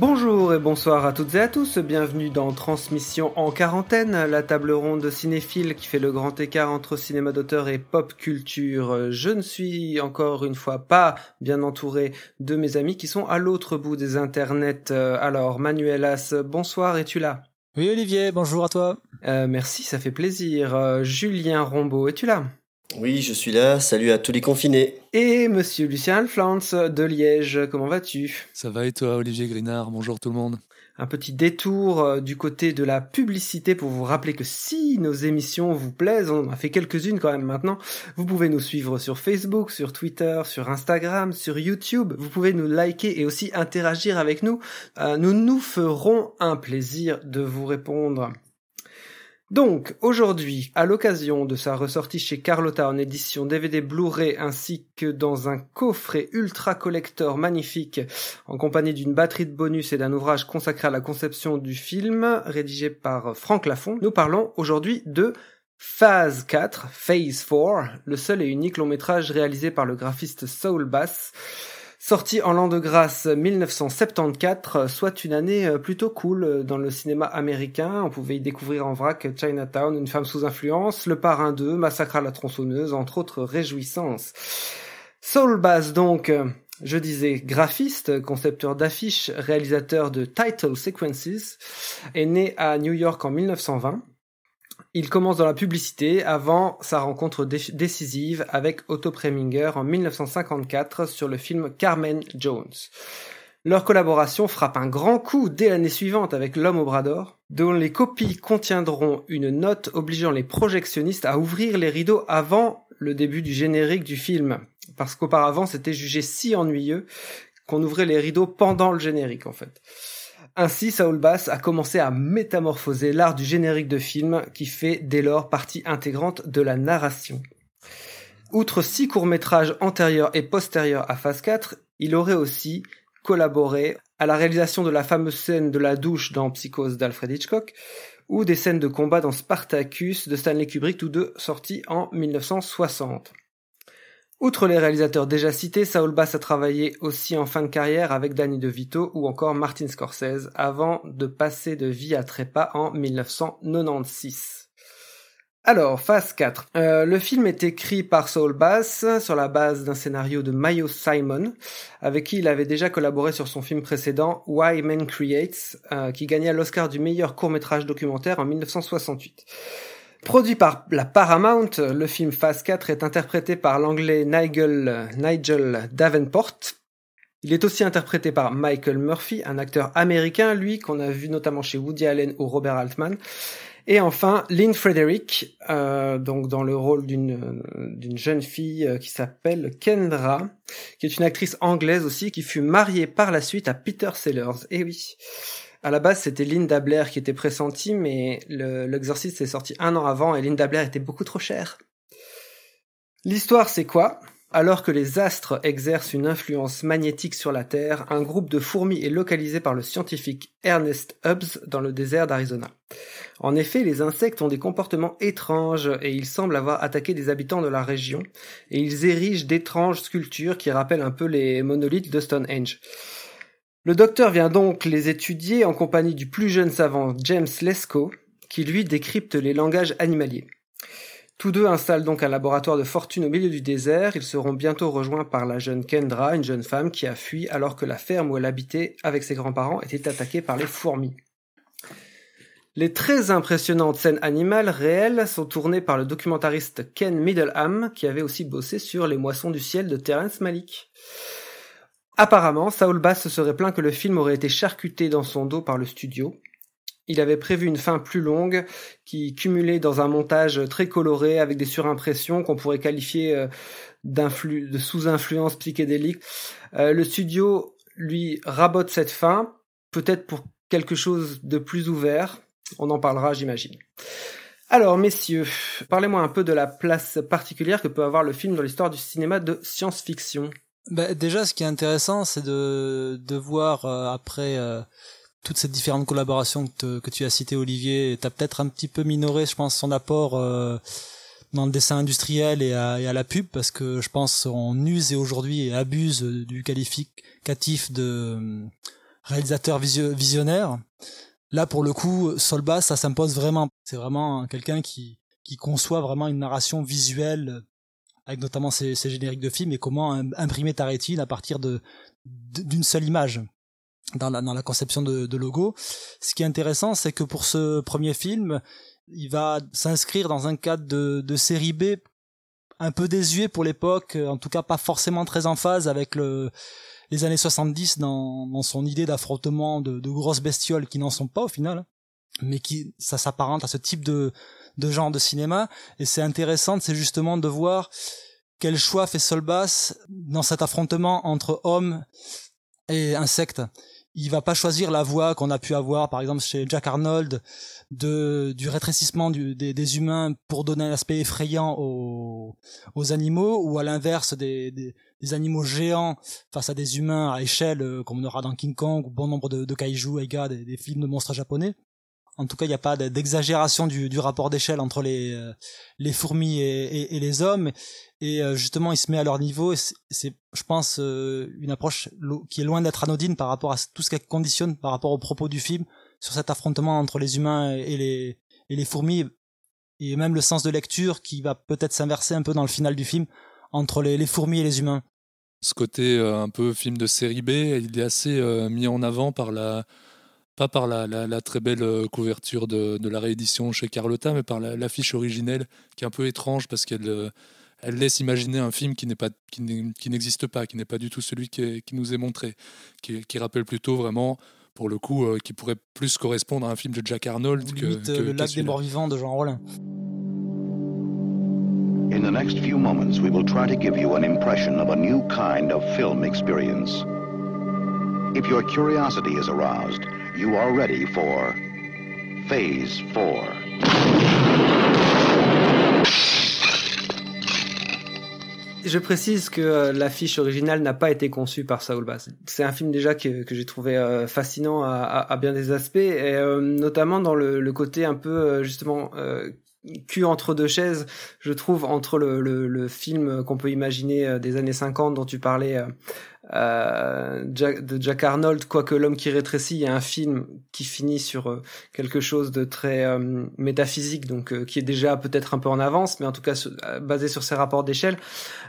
Bonjour et bonsoir à toutes et à tous, bienvenue dans Transmission en quarantaine, la table ronde cinéphile qui fait le grand écart entre cinéma d'auteur et pop culture. Je ne suis encore une fois pas bien entouré de mes amis qui sont à l'autre bout des internets. Alors Manuelas, bonsoir, es-tu là? Oui Olivier, bonjour à toi. Euh, Merci, ça fait plaisir. Euh, Julien Rombaud, es-tu là? Oui, je suis là. Salut à tous les confinés. Et Monsieur Lucien Alflans de Liège, comment vas-tu? Ça va et toi Olivier Grinard? Bonjour tout le monde. un petit détour euh, du côté de la publicité pour vous rappeler que si nos émissions vous plaisent, on en a fait quelques-unes quand même maintenant, vous pouvez nous suivre sur Facebook, sur Twitter, sur Instagram, sur YouTube, vous pouvez nous liker et aussi interagir avec nous. Euh, nous nous ferons un plaisir de vous répondre. Donc, aujourd'hui, à l'occasion de sa ressortie chez Carlotta en édition DVD Blu-ray ainsi que dans un coffret ultra collector magnifique en compagnie d'une batterie de bonus et d'un ouvrage consacré à la conception du film rédigé par Franck Lafont, nous parlons aujourd'hui de Phase 4, Phase 4, le seul et unique long métrage réalisé par le graphiste Saul Bass, sorti en l'an de grâce 1974, soit une année euh, plutôt cool dans le cinéma américain. On pouvait y découvrir en vrac Chinatown, Une femme sous influence, Le Parrain 2, Massacre à la tronçonneuse, entre autres réjouissances. Saul Bass donc, euh, je disais graphiste, concepteur d'affiches, réalisateur de title sequences, est né à New York en 1920. Il commence dans la publicité avant sa rencontre dé- décisive avec Otto Preminger en 1954 sur le film Carmen Jones. Leur collaboration frappe un grand coup dès l'année suivante avec L'homme au bras d'or, dont les copies contiendront une note obligeant les projectionnistes à ouvrir les rideaux avant le début du générique du film, parce qu'auparavant c'était jugé si ennuyeux qu'on ouvrait les rideaux pendant le générique en fait. Ainsi, Saul Bass a commencé à métamorphoser l'art du générique de film qui fait dès lors partie intégrante de la narration. Outre six courts-métrages antérieurs et postérieurs à Phase 4, il aurait aussi collaboré à la réalisation de la fameuse scène de la douche dans Psychose d'Alfred Hitchcock ou des scènes de combat dans Spartacus de Stanley Kubrick, tous deux sortis en 1960. Outre les réalisateurs déjà cités, Saul Bass a travaillé aussi en fin de carrière avec Danny DeVito ou encore Martin Scorsese avant de passer de vie à trépas en 1996. Alors, phase 4. Euh, le film est écrit par Saul Bass sur la base d'un scénario de Mayo Simon, avec qui il avait déjà collaboré sur son film précédent Why Men Creates, euh, qui gagna l'Oscar du meilleur court-métrage documentaire en 1968. Produit par la Paramount, le film Phase 4 est interprété par l'anglais Nigel, Davenport. Il est aussi interprété par Michael Murphy, un acteur américain, lui, qu'on a vu notamment chez Woody Allen ou Robert Altman. Et enfin, Lynn Frederick, euh, donc dans le rôle d'une d'une jeune fille euh, qui s'appelle Kendra, qui est une actrice anglaise aussi, qui fut mariée par la suite à Peter Sellers. Et oui. À la base, c'était Linda Blair qui était pressentie, mais le- l'exorciste est sorti un an avant et Linda Blair était beaucoup trop chère. L'histoire, c'est quoi? Alors que les astres exercent une influence magnétique sur la Terre, un groupe de fourmis est localisé par le scientifique Ernest Hubbs dans le désert d'Arizona. En effet, les insectes ont des comportements étranges et ils semblent avoir attaqué des habitants de la région, et ils érigent d'étranges sculptures qui rappellent un peu les monolithes de Stonehenge. Le docteur vient donc les étudier en compagnie du plus jeune savant James Lesko, qui lui décrypte les langages animaliers. Tous deux installent donc un laboratoire de fortune au milieu du désert. Ils seront bientôt rejoints par la jeune Kendra, une jeune femme qui a fui alors que la ferme où elle habitait avec ses grands-parents était attaquée par les fourmis. Les très impressionnantes scènes animales réelles sont tournées par le documentariste Ken Middleham, qui avait aussi bossé sur Les Moissons du ciel de Terrence Malick. Apparemment, Saul Bass se serait plaint que le film aurait été charcuté dans son dos par le studio. Il avait prévu une fin plus longue, qui cumulait dans un montage très coloré avec des surimpressions qu'on pourrait qualifier euh, de sous-influence psychédélique. Euh, le studio lui rabote cette fin, peut-être pour quelque chose de plus ouvert. On en parlera, j'imagine. Alors, messieurs, parlez-moi un peu de la place particulière que peut avoir le film dans l'histoire du cinéma de science-fiction. Bah, Déjà, ce qui est intéressant, c'est de, de voir après toutes ces différentes collaborations que, que tu as citées, Olivier. Tu as peut-être un petit peu minoré, je pense, son apport dans le dessin industriel et à, et à, la pub parce que je pense on use et aujourd'hui abuse du qualificatif de réalisateur visionnaire. Là, pour le coup, Solbas, ça s'impose vraiment. C'est vraiment quelqu'un qui, qui conçoit vraiment une narration visuelle avec notamment ses génériques de films et comment imprimer ta rétine à partir de d'une seule image dans la, conception de, logo. Ce qui est intéressant, c'est que pour ce premier film, il va s'inscrire dans un cadre de, série B un peu désuet pour l'époque, en tout cas pas forcément très en phase avec le, les années 70 dans, dans son idée d'affrontement de, de, grosses bestioles qui n'en sont pas au final, mais qui ça s'apparente à ce type de, de genre de cinéma. Et c'est intéressant, c'est justement de voir quel choix fait Solbass dans cet affrontement entre hommes et insectes il va pas choisir la voie qu'on a pu avoir par exemple chez Jack Arnold du rétrécissement des, humains pour donner un aspect effrayant aux, aux animaux ou à l'inverse des, animaux géants face à des humains à échelle euh, comme on aura dans King Kong ou bon nombre de, kaiju des films de monstres japonais en tout cas, il n'y a pas d'exagération du, rapport d'échelle entre les, euh, fourmis et, les hommes. Et euh, justement il se met à leur niveau c'est je pense euh, une approche qui est loin d'être anodine par rapport à tout ce qu'elle conditionne par rapport au propos du film sur cet affrontement entre les humains et les fourmis. Et même le sens de lecture qui va peut-être s'inverser un peu dans le final du film entre les, fourmis et les humains. Ce côté un peu film de série B il est assez mis en avant par la pas par la, la, la, très belle couverture de, de, la réédition chez Carlotta, mais par l'affiche originelle, qui est un peu étrange parce qu'elle elle laisse imaginer un film qui n'est pas qui n'existe pas, qui n'est pas du tout celui qui, qui nous est montré, qui, qui, rappelle plutôt vraiment pour le coup euh, qui pourrait plus correspondre à un film de Jack Arnold que, que, le lac des morts vivants de Jean Rollin. In the next few moments, we will try to give you an impression of a new kind of film experience. If your curiosity is aroused, you are ready for Phase 4. Je précise que euh, l'affiche originale n'a pas été conçue par Saul Bass. C'est un film déjà que, que j'ai trouvé euh, fascinant à, bien des aspects, euh, notamment dans le, côté un peu justement cul entre deux chaises, je trouve, entre le, le film qu'on peut imaginer des années 50 dont tu parlais, euh, de Jack Arnold, quoique l'homme qui rétrécit, il y a un film qui finit sur euh, quelque chose de très euh, métaphysique, donc euh, qui est déjà peut-être un peu en avance, mais en tout cas basé sur ses rapports d'échelle.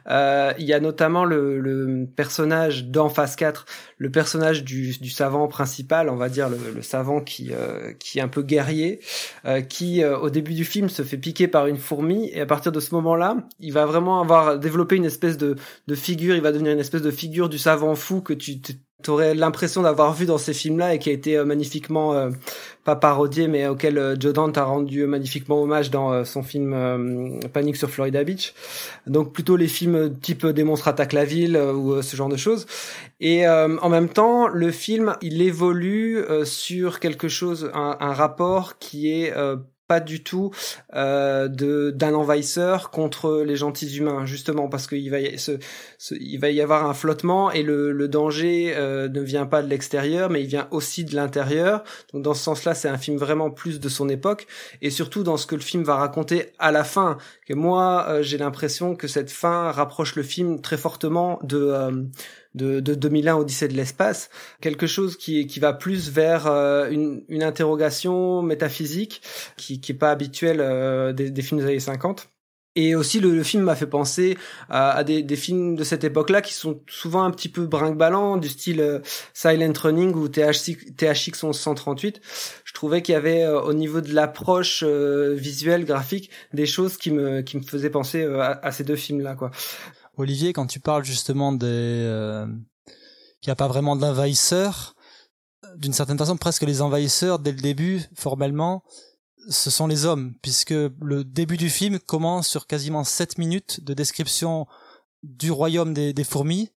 il y a notamment le, personnage dans Phase 4, le personnage du, du, savant principal, on va dire le, le savant qui qui est un peu guerrier, qui au début du film se fait piquer par une fourmi, et à partir de ce moment-là, il va vraiment avoir développé une espèce de, de figure, il va devenir une espèce de figure du savant fou que tu aurais l'impression d'avoir vu dans ces films-là et qui a été euh, magnifiquement euh, pas parodié mais auquel euh, Joe Dante a rendu magnifiquement hommage dans son film Panique sur Florida Beach. Donc plutôt les films type Des monstres attaquent la ville ou ce genre de choses. Et en même temps, le film il évolue sur quelque chose, un, un rapport qui est pas du tout euh, d'un envahisseur contre les gentils humains justement parce qu'il va y, va y avoir un flottement et le, le danger euh, ne vient pas de l'extérieur mais il vient aussi de l'intérieur. Donc dans ce sens-là c'est un film vraiment plus de son époque. Et surtout dans ce que le film va raconter à la fin. Que moi euh, j'ai l'impression que cette fin rapproche le film très fortement de de, de 2001 Odyssée de l'espace, quelque chose qui, qui va plus vers euh, une, une interrogation métaphysique qui, qui est pas habituelle euh, des, des, films des années 50. Et aussi, le, le film m'a fait penser à, à des, des, films de cette époque-là qui sont souvent un petit peu brinque-ballant, du style euh, Silent Running ou THX, THX 1138. Je trouvais qu'il y avait, au niveau de l'approche visuelle, graphique, des choses qui me, qui me faisaient penser à, à, ces deux films-là, quoi. Olivier, quand tu parles justement des euh, qu'il n'y a pas vraiment d'envahisseurs, d'une certaine façon, presque les envahisseurs dès le début, formellement, ce sont les hommes, puisque le début du film commence sur quasiment 7 minutes de description du royaume des, des fourmis,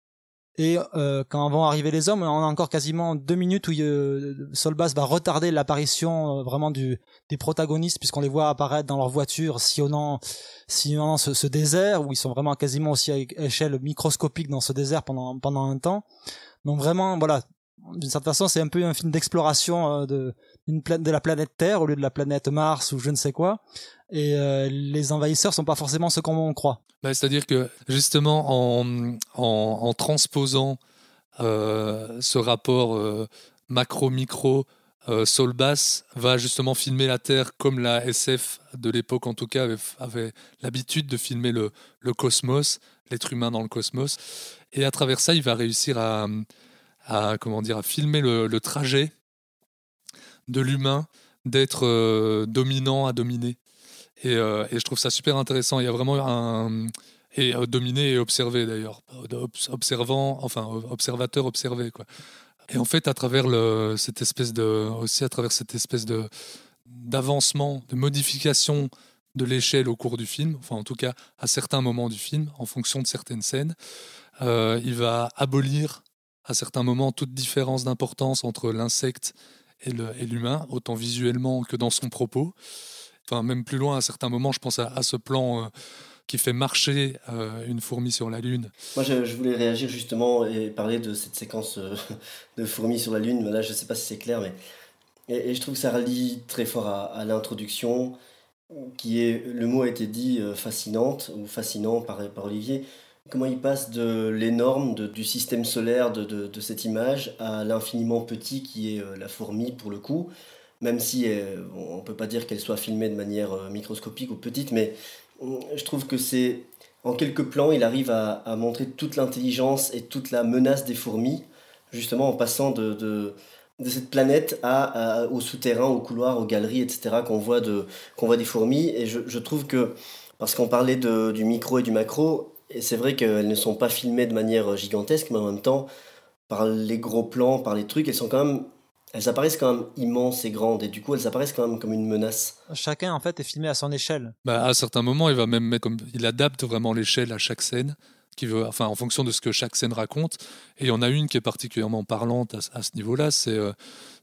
Et euh, quand vont arriver les hommes, on a encore quasiment deux minutes où euh, Solbass va retarder l'apparition euh, vraiment du, des protagonistes, puisqu'on les voit apparaître dans leur voiture, sillonnant, sillonnant ce, ce, désert, où ils sont vraiment quasiment aussi à échelle microscopique dans ce désert pendant, pendant un temps. Donc vraiment, voilà, d'une certaine façon, c'est un peu un film d'exploration euh, de, de la planète Terre au lieu de la planète Mars ou je ne sais quoi. Et euh, les envahisseurs sont pas forcément ce qu'on croit. Bah, C'est-à-dire que justement, en, transposant euh, ce rapport euh, macro-micro, Solbass va justement filmer la Terre comme la SF de l'époque, en tout cas, avait, l'habitude de filmer le, cosmos, l'être humain dans le cosmos. Et à travers ça, il va réussir à, comment dire, à filmer le, trajet de l'humain d'être dominant à dominer. Et, euh, et, je trouve ça super intéressant. Il y a vraiment un. Et euh, dominer et observer d'ailleurs. Observant, enfin, observateur observé. Quoi. Et en fait, à travers cette espèce de. Aussi à travers cette espèce de d'avancement, de modification de l'échelle au cours du film, enfin en tout cas à certains moments du film, en fonction de certaines scènes, euh, il va abolir à certains moments toute différence d'importance entre l'insecte et l'humain, autant visuellement que dans son propos. Enfin, même plus loin, à certains moments, je pense à, ce plan euh, qui fait marcher euh, une fourmi sur la Lune. Moi, je, voulais réagir justement et parler de cette séquence euh, de fourmis sur la Lune. Là, je ne sais pas si c'est clair, mais. Et, je trouve que ça relie très fort à, l'introduction, qui est, le mot a été dit, euh, fascinante, ou fascinant par, par Olivier. Comment il passe de l'énorme, du système solaire, de, cette image, à l'infiniment petit qui est la fourmi pour le coup, même si euh, on ne peut pas dire qu'elle soit filmée de manière euh, microscopique ou petite, mais euh, je trouve que c'est en quelques plans, il arrive à, montrer toute l'intelligence et toute la menace des fourmis, justement en passant de, cette planète à, à, au souterrain, au couloir, aux galeries, etc., qu'on voit, des fourmis. Et je, trouve que, parce qu'on parlait du micro et du macro, et c'est vrai qu'elles ne sont pas filmées de manière gigantesque, mais en même temps, par les gros plans, par les trucs, elles sont quand même elles apparaissent quand même immenses et grandes et du coup elles apparaissent quand même comme une menace. Chacun en fait est filmé à son échelle. Bah, à certains moments, il va même mettre comme il adapte vraiment l'échelle à chaque scène, qui veut, enfin en fonction de ce que chaque scène raconte. Et il y en a une qui est particulièrement parlante à, à ce niveau-là, c'est euh,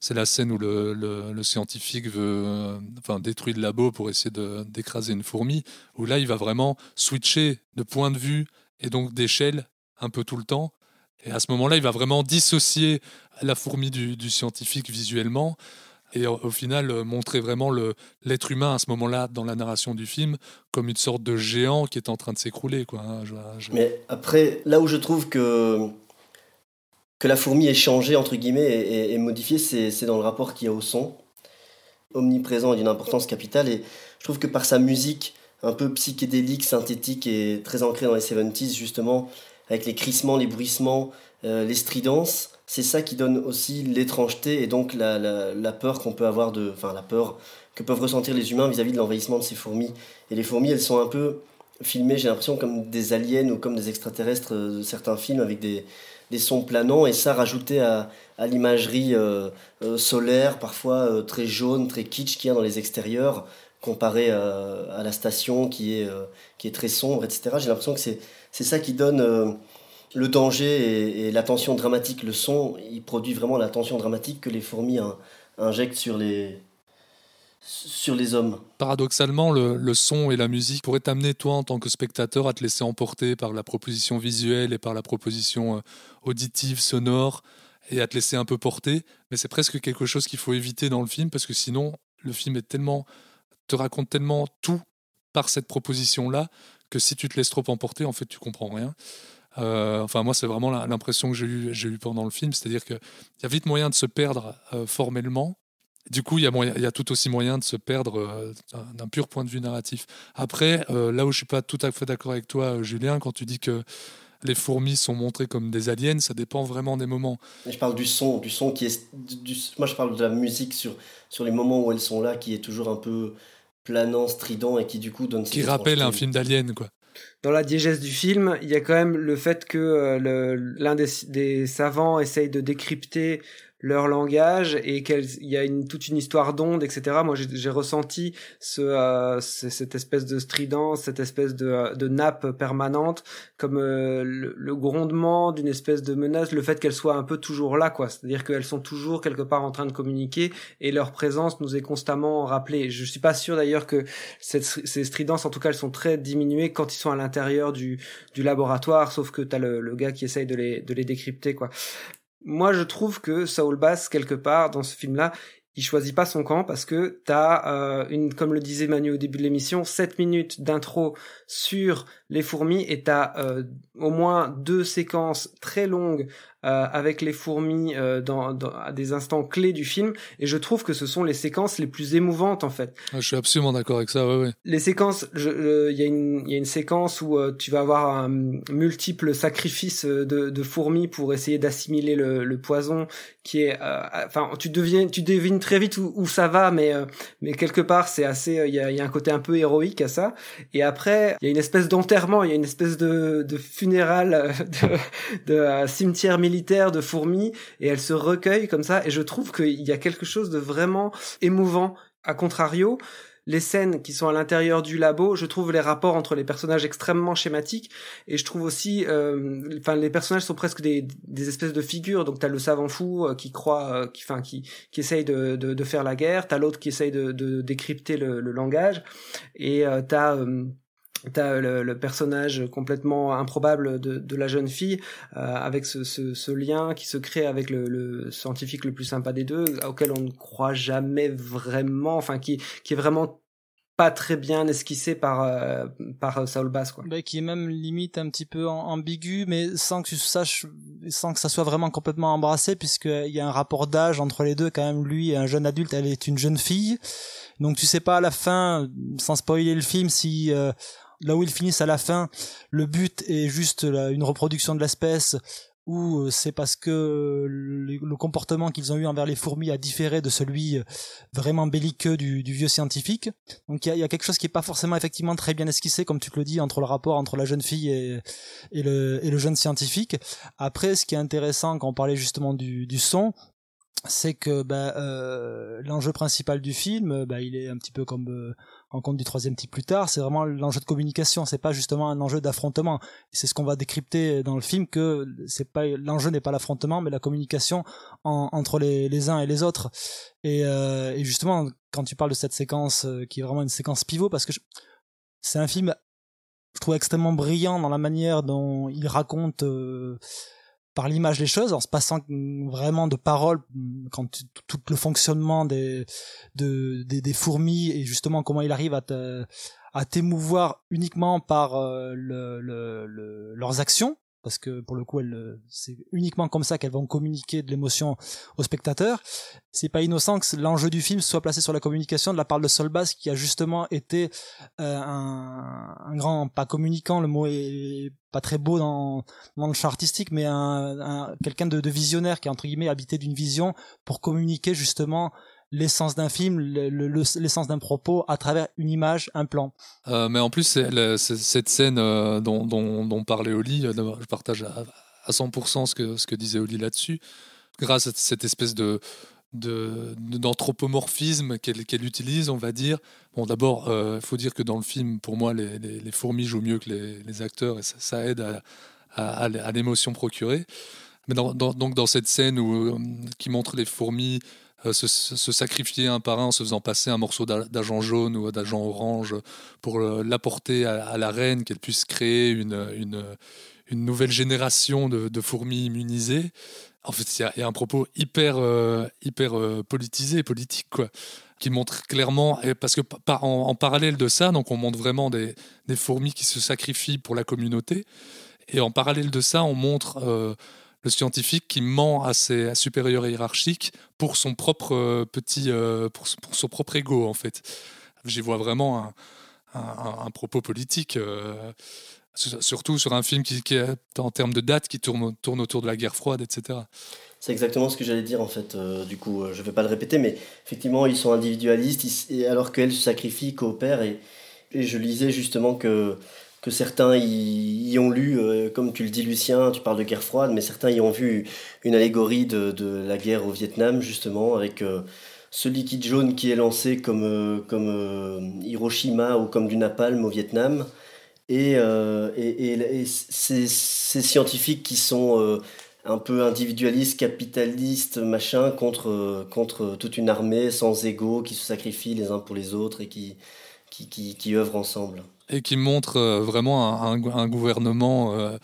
c'est la scène où le, le, le scientifique veut, euh, enfin détruit le labo pour essayer d'écraser une fourmi. Où là, il va vraiment switcher de point de vue et donc d'échelle un peu tout le temps. Et à ce moment-là, il va vraiment dissocier la fourmi du, scientifique visuellement et au, final euh, montrer vraiment l'être humain à ce moment-là dans la narration du film comme une sorte de géant qui est en train de s'écrouler. Hein. Mais après, là où je trouve que, que la fourmi est changée, entre guillemets, et, et- modifiée, c'est dans le rapport qu'il y a au son, omniprésent et d'une importance capitale. Et je trouve que par sa musique un peu psychédélique, synthétique et très ancrée dans les 70s, justement, avec les crissements, les bruissements, euh, les stridences, c'est ça qui donne aussi l'étrangeté et donc la, la, peur qu'on peut avoir de. Enfin, la peur que peuvent ressentir les humains vis-à-vis de l'envahissement de ces fourmis. Et les fourmis, elles sont un peu filmées, j'ai l'impression, comme des aliens ou comme des extraterrestres euh, de certains films avec des, des sons planants et ça rajouté à, à l'imagerie euh, solaire, parfois très jaune, très kitsch qu'il y a dans les extérieurs, comparé à, à la station qui est, qui est très sombre, etc. J'ai l'impression que c'est c'est ça qui donne euh, le danger et, et la tension dramatique. Le son, il produit vraiment la tension dramatique que les fourmis in- injectent sur les, sur les hommes. Paradoxalement, le, le son et la musique pourraient t'amener, toi, en tant que spectateur, à te laisser emporter par la proposition visuelle et par la proposition euh, auditive, sonore, et à te laisser un peu porter. Mais c'est presque quelque chose qu'il faut éviter dans le film, parce que sinon, le film est tellement, te raconte tellement tout par cette proposition-là, que si tu te laisses trop emporter, en fait, tu comprends rien. Euh, enfin, moi, c'est vraiment l'impression que j'ai eue eu pendant le film, c'est-à-dire qu'il y a vite moyen de se perdre euh, formellement, du coup, il y, y a tout aussi moyen de se perdre euh, d'un- pur point de vue narratif. Après, là où je suis pas tout à fait d'accord avec toi, Julien, quand tu dis que les fourmis sont montrées comme des aliens, ça dépend vraiment des moments. Je parle du son, du son qui est. du- moi, je parle de la musique sur, sur les moments où elles sont là, qui est toujours un peu planant, strident et qui, du coup, donne. Qui rappelle un film d'alien, quoi. dans la diégèse du film, il y a quand même le fait que euh, l'un des, des, savants essaye de décrypter leur langage et qu'il y a une, toute une histoire d'ondes, etc. Moi, j'ai ressenti ce, euh, cette espèce de stridence, cette espèce de, de nappe permanente, comme euh, le, grondement d'une espèce de menace, le fait qu'elles soient un peu toujours là, quoi. C'est-à-dire qu'elles sont toujours quelque part en train de communiquer et leur présence nous est constamment rappelée. Je suis pas sûr d'ailleurs que cette, ces stridences, en tout cas, elles sont très diminuées quand ils sont à l'intérieur du, du laboratoire, sauf que t'as le, le gars qui essaye de les, de les décrypter, quoi moi je trouve que Saul Bass quelque part dans ce film là il choisit pas son camp parce que t'as euh, une comme le disait Manu au début de l'émission 7 minutes d'intro sur les fourmis et t'as euh, au moins deux séquences très longues euh, avec les fourmis euh, dans, dans, à des instants clés du film et je trouve que ce sont les séquences les plus émouvantes en fait. Ah, je suis absolument d'accord avec ça, ouais, ouais. Les séquences, il y, a une, y a une séquence où euh, tu vas avoir un multiple sacrifice de, de fourmis pour essayer d'assimiler le, le, poison qui est, enfin tu deviens, tu devines très vite où, où ça va, mais mais quelque part c'est assez, il y a, y a un côté un peu héroïque à ça. Et après il y a une espèce d'enterrement, il y a une espèce de, de funéral de, de cimetière militaire de fourmis et elle se recueille comme ça et je trouve qu'il y a quelque chose de vraiment émouvant. À contrario, les scènes qui sont à l'intérieur du labo, je trouve les rapports entre les personnages extrêmement schématiques et je trouve aussi, euh, enfin les personnages sont presque des, des espèces de figures. Donc t'as le savant fou euh, qui croit, euh, qui, enfin qui, qui essaye de, de, de faire la guerre, t'as l'autre qui essaye de, de décrypter le, le langage et t'as T'as le, le, personnage complètement improbable de, de la jeune fille euh, avec ce, ce, ce, lien qui se crée avec le, le, scientifique le plus sympa des deux auquel on ne croit jamais vraiment enfin qui, qui est vraiment pas très bien esquissé par euh, par Saul Bass quoi. Bah, qui est même limite un petit peu ambigu mais sans que tu saches sans que ça soit vraiment complètement embrassé puisqu'il y a un rapport d'âge entre les deux quand même lui est un jeune adulte elle est une jeune fille donc tu sais pas à la fin sans spoiler le film si euh, là où ils finissent à la fin, le but est juste une reproduction de l'espèce ou euh, c'est parce que le, comportement qu'ils ont eu envers les fourmis a différé de celui euh, vraiment belliqueux du, vieux scientifique. Donc il y a, quelque chose qui est pas forcément effectivement très bien esquissé, comme tu te le dis, entre le rapport entre la jeune fille et, le, et le jeune scientifique. Après, ce qui est intéressant quand on parlait justement du, son, c'est que bah, euh, l'enjeu principal du film, bah, il est un petit peu comme en compte du troisième type plus tard, c'est vraiment l'enjeu de communication, c'est pas justement un enjeu d'affrontement. C'est ce qu'on va décrypter dans le film que c'est pas l'enjeu n'est pas l'affrontement, mais la communication entre les, uns et les autres. Euh, et, justement, quand tu parles de cette séquence euh, qui est vraiment une séquence pivot, parce que c'est un film, je trouve extrêmement brillant dans la manière dont il raconte. Euh, par l'image les choses en se passant vraiment de paroles quand tout le fonctionnement des, de, des, fourmis et justement comment il arrive à à t'émouvoir uniquement par euh, le, le, leurs actions parce que pour le coup, c'est uniquement comme ça qu'elles vont communiquer de l'émotion au spectateur. C'est pas innocent que l'enjeu du film soit placé sur la communication de la part de Solbass, qui a justement été euh, un, un, grand, pas communicant, le mot est pas très beau dans, dans le champ artistique, mais un, un quelqu'un de, de, visionnaire qui a entre guillemets habité d'une vision pour communiquer justement l'essence d'un film, l'essence d'un propos à travers une image, un plan. Euh, mais en plus, cette scène euh, dont, dont, parlait Oli, euh, je partage à, 100% ce que, ce que disait Oli là-dessus, grâce à cette espèce de d'anthropomorphisme qu'elle utilise, on va dire. Bon, d'abord, il faut dire que dans le film, pour moi, les, fourmis jouent mieux que les, acteurs et ça, aide à, à, l'émotion procurée. Mais donc dans cette scène où, qui montre les fourmis euh, se, sacrifier un par un en se faisant passer un morceau d'agent jaune ou d'agent orange pour euh, l'apporter à, la reine, qu'elle puisse créer une, une, nouvelle génération de, fourmis immunisées. En fait, il y, a un propos hyper, euh, hyper politisé, politique, quoi, qui montre clairement, parce que en, parallèle de ça, donc on montre vraiment des, des, fourmis qui se sacrifient pour la communauté, et en parallèle de ça, on montre le scientifique qui ment à ses supérieurs hiérarchiques pour son propre euh, petit, euh, pour, son propre ego en fait. J'y vois vraiment un, propos politique, euh, surtout sur un film qui, est en termes de date qui tourne, autour de la guerre froide, etc. C'est exactement ce que j'allais dire en fait. du coup, je ne vais pas le répéter, mais effectivement, ils sont individualistes, alors qu'elle se sacrifie, coopère, et, et je lisais justement que que certains y, ont lu, euh, comme tu le dis Lucien, tu parles de guerre froide, mais certains y ont vu une allégorie de, la guerre au Vietnam, justement, avec euh, ce liquide jaune qui est lancé comme, euh, comme Hiroshima ou comme du napalm au Vietnam. Et, et, ces, scientifiques qui sont un peu individualistes, capitalistes, machin, contre, contre toute une armée sans ego, qui se sacrifient les uns pour les autres et qui, qui, qui, qui œuvrent ensemble. Et qui montre euh, vraiment un, gouvernement, euh,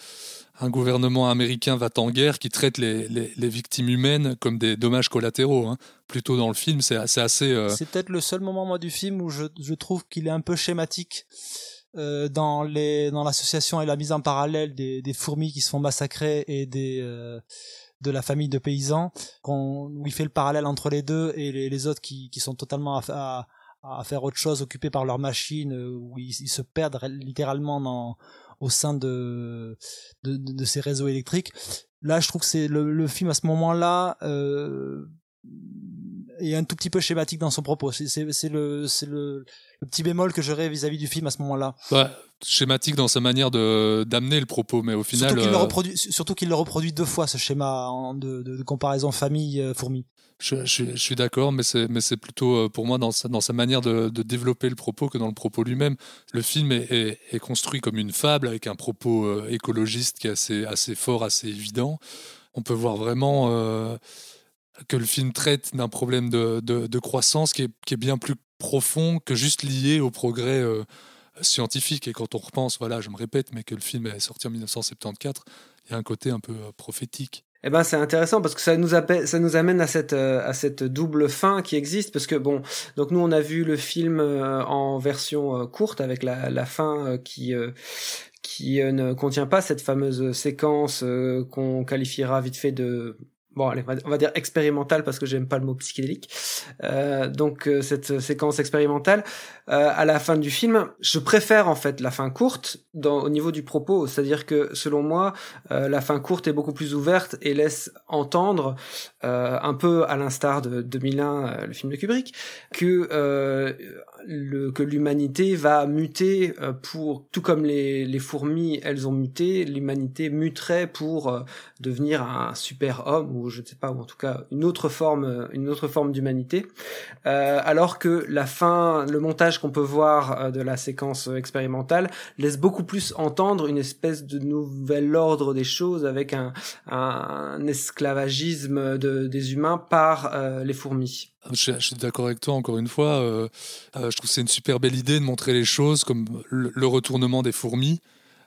un gouvernement américain va en guerre qui traite les, victimes humaines comme des dommages collatéraux. hein. Plutôt dans le film, c'est assez. euh, C'est peut-être le seul moment moi du film où je, trouve qu'il est un peu schématique dans l'association et la mise en parallèle des, fourmis qui se font massacrer et de la famille de paysans où il fait le parallèle entre les deux et les, autres qui, sont totalement à, à faire autre chose occupés par leur machine euh, où ils, ils se perdent littéralement dans au sein de de, de, ces réseaux électriques. Là je trouve que c'est le, le film à ce moment-là euh, est un tout petit peu schématique dans son propos. C'est- le, c'est le, le petit bémol que j'aurais vis-à-vis du film à ce moment-là. ouais, schématique dans sa manière de d'amener le propos, mais au final. Surtout qu'il le euh, reproduit, surtout qu'il le reproduit deux fois ce schéma de, de, de comparaison famille-fourmi. Je, je- je suis d'accord, mais c'est mais c'est plutôt euh, pour moi dans sa, dans sa manière de, de développer le propos que dans le propos lui-même. Le film est, est- est construit comme une fable avec un propos euh, écologiste qui est assez, assez fort, assez évident. On peut voir vraiment euh, que le film traite d'un problème de, de- croissance qui est, qui est bien plus profond que juste lié au progrès euh, scientifique. Et quand on repense, voilà, je me répète, mais que le film est sorti en 1974, il y a un côté un peu euh, prophétique. Eh ben c'est intéressant parce que ça nous ça nous amène à cette euh, à cette double fin qui existe parce que bon donc nous on a vu le film en version courte avec la la fin qui qui ne contient pas cette fameuse séquence qu'on qualifiera vite fait de bon allez on va- dire expérimentale parce que j'aime pas le mot psychédélique. Euh, donc euh, cette séquence expérimentale euh, à la fin du film je préfère en fait la fin courte dans, au niveau du propos. C'est-à-dire que selon moi euh, la fin courte est beaucoup plus ouverte et laisse entendre, euh, un peu à l'instar de 2001, euh, le film de Kubrick, que le, que l'humanité va muter pour, tout comme les, les fourmis, elles ont muté, l'humanité muterait pour devenir un super homme ou je ne sais pas, ou en tout cas une autre forme, euh, une autre forme d'humanité. Euh, alors que la fin, le montage qu'on peut voir euh, de la séquence expérimentale laisse beaucoup plus entendre une espèce de nouvel ordre des choses avec un, esclavagisme de, des humains par les fourmis. Je, suis d'accord avec toi encore une fois. je trouve c'est une super belle idée de montrer les choses comme le, le retournement des fourmis,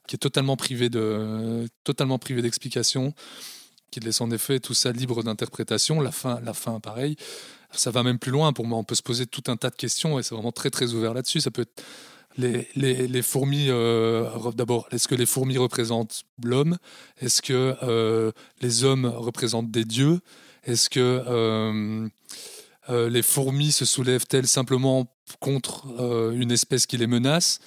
qui est totalement privé de, totalement privé d'explication, qui laisse en effet tout ça libre d'interprétation. La fin, la fin, pareil. Ça va même plus loin. Pour moi, on peut se poser tout un tas de questions et c'est vraiment très très ouvert là-dessus. Ça peut les, fourmis. euh, D'abord, est-ce que les fourmis représentent l'homme? Est-ce que euh, les hommes représentent des dieux? Est-ce que euh, les fourmis se soulèvent-elles simplement contre une espèce qui les menace?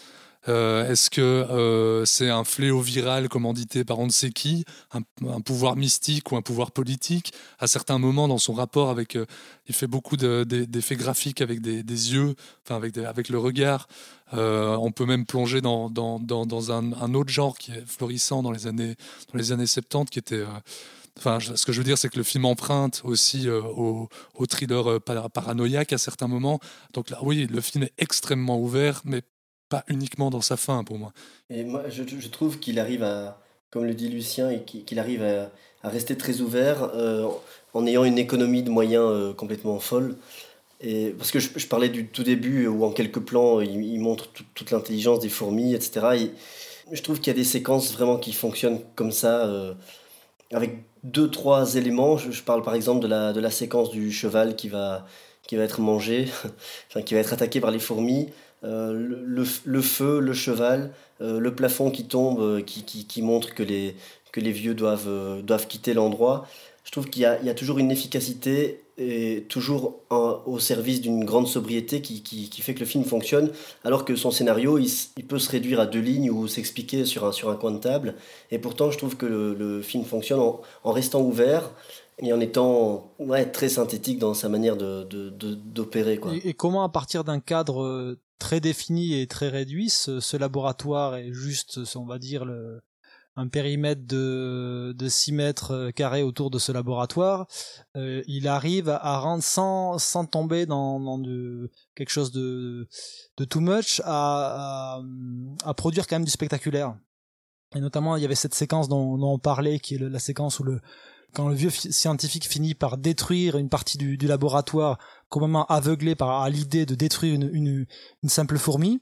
Euh, Est-ce que euh, c'est un fléau viral commandité par on ne sait qui, un, pouvoir mystique ou un pouvoir politique? À certains moments, dans son rapport avec, euh, il fait beaucoup de- de- d'effets graphiques avec des, yeux, enfin avec, avec le regard. On peut même plonger dans, dans, dans, un, autre genre qui est florissant dans les années, dans les années 70, qui était Enfin, ce que je veux dire, c'est que le film emprunte aussi euh, au, au thriller para- paranoïaque à certains moments. Donc là, oui, le film est extrêmement ouvert, mais pas uniquement dans sa fin pour moi. Et moi, je, trouve qu'il arrive à, comme le dit Lucien, qu'il arrive à, rester très ouvert euh, en ayant une économie de moyens euh, complètement folle. Et, parce que je, parlais du tout début où en quelques plans il, montre tout- toute l'intelligence des fourmis, etc. Et je trouve qu'il y a des séquences vraiment qui fonctionnent comme ça, euh, avec deux, trois éléments. Je, je parle par exemple de la, de la séquence du cheval qui va, qui va être mangé, enfin, qui va être attaqué par les fourmis. Euh, le, le, feu, le cheval, euh, le plafond qui tombe, euh, qui, qui, qui montre que les, que les vieux doivent, doivent quitter l'endroit. Je trouve qu'il y y a toujours une efficacité et toujours un- au service d'une grande sobriété qui, qui, fait que le film fonctionne, alors que son scénario, il, il peut se réduire à deux lignes ou s'expliquer sur un, sur un coin de table. Et pourtant, je trouve que le, film fonctionne en restant ouvert et en étant ouais, très synthétique dans sa manière de, d'opérer. Quoi. Et, comment, à partir d'un cadre euh, très défini et très réduit, ce, laboratoire est juste, on va dire, le, un périmètre de, de 6 mètres euh, carrés autour de ce laboratoire, euh, il arrive à rendre sans, sans tomber dans, de, quelque chose de, de too much, à, à, produire quand même du spectaculaire. Et notamment, il y avait cette séquence dont on parlait, qui est la séquence où le, quand le vieux scientifique finit par détruire une partie du, laboratoire, complètement aveuglé par l'idée de détruire une, une, une simple fourmi,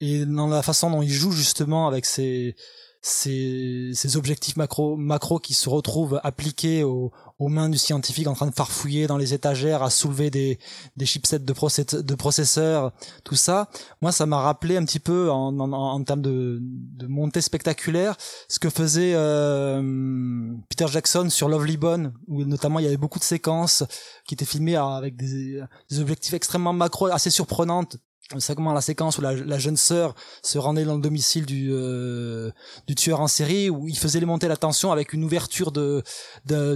et dans la façon dont il joue justement avec ses ces, objectifs macro, macro qui se retrouvent appliqués aux, aux mains du scientifique en train de farfouiller dans les étagères, à soulever des, des chipsets de, de processeurs, tout ça. Moi, ça m'a rappelé un petit peu en, en, en termes de, de, montée spectaculaire ce que faisait euh, Peter Jackson sur Lovely Bone, où notamment il y avait beaucoup de séquences qui étaient filmées avec des, des objectifs extrêmement macro, assez surprenantes, comment la séquence où la, jeune sœur se rendait dans le domicile du euh, du tueur en série où il faisait monter la tension avec une ouverture de,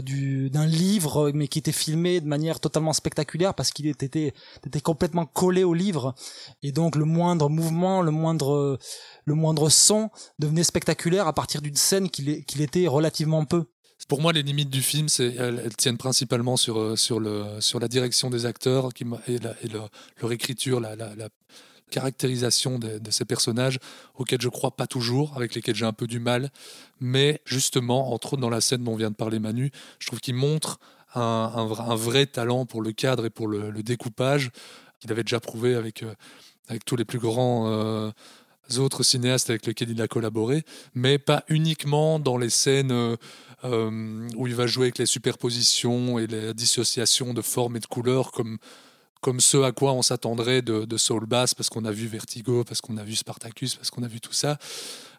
du d'un livre mais qui était filmé de manière totalement spectaculaire parce qu'il était était complètement collé au livre. Et donc le moindre mouvement le moindre le moindre son devenait spectaculaire à partir d'une scène qu'il qu'il était relativement peu pour moi, les limites du film, elles, tiennent principalement sur, euh, sur, la direction des acteurs et, leur écriture, la, caractérisation de, ces personnages auxquels je crois pas toujours, avec lesquels j'ai un peu du mal. Mais justement, entre autres dans la scène dont vient de parler Manu, je trouve qu'il montre un, vrai talent pour le cadre et pour le, découpage qu'il avait déjà prouvé avec, euh, tous les plus grands. Euh, autres cinéastes avec lesquels il a collaboré, mais pas uniquement dans les scènes euh, où il va jouer avec les superpositions et les dissociations de formes et de couleurs comme, comme ce à quoi on s'attendrait de, de Soul Bass, parce qu'on a vu Vertigo, parce qu'on a vu Spartacus, parce qu'on a vu tout ça,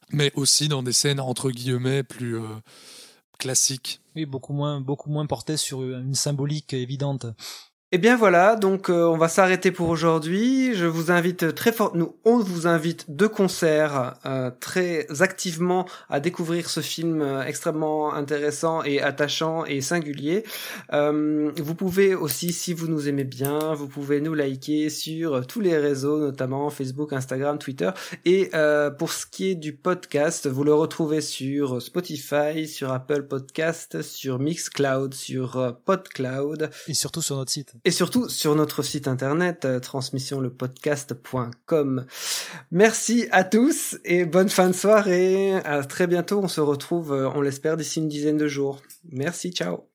mais aussi dans des scènes entre guillemets plus euh, classiques. Oui, beaucoup moins, beaucoup moins portées sur une symbolique évidente. Eh bien voilà, donc euh, on va s'arrêter pour aujourd'hui. Je vous invite très fort, nous on vous invite de concert euh, très activement à découvrir ce film euh, extrêmement intéressant et attachant et singulier. vous pouvez aussi, si vous nous aimez bien, vous pouvez nous liker sur tous les réseaux, notamment Facebook, Instagram, Twitter. Et pour ce qui est du podcast, vous le retrouvez sur Spotify, sur Apple Podcast, sur Mixcloud, sur PodCloud et surtout sur notre site et surtout sur notre site internet euh, transmissionlepodcast.com. Merci à tous et bonne fin de soirée. À très bientôt. On se retrouve, euh, on l'espère, d'ici une dizaine de jours. Merci, ciao.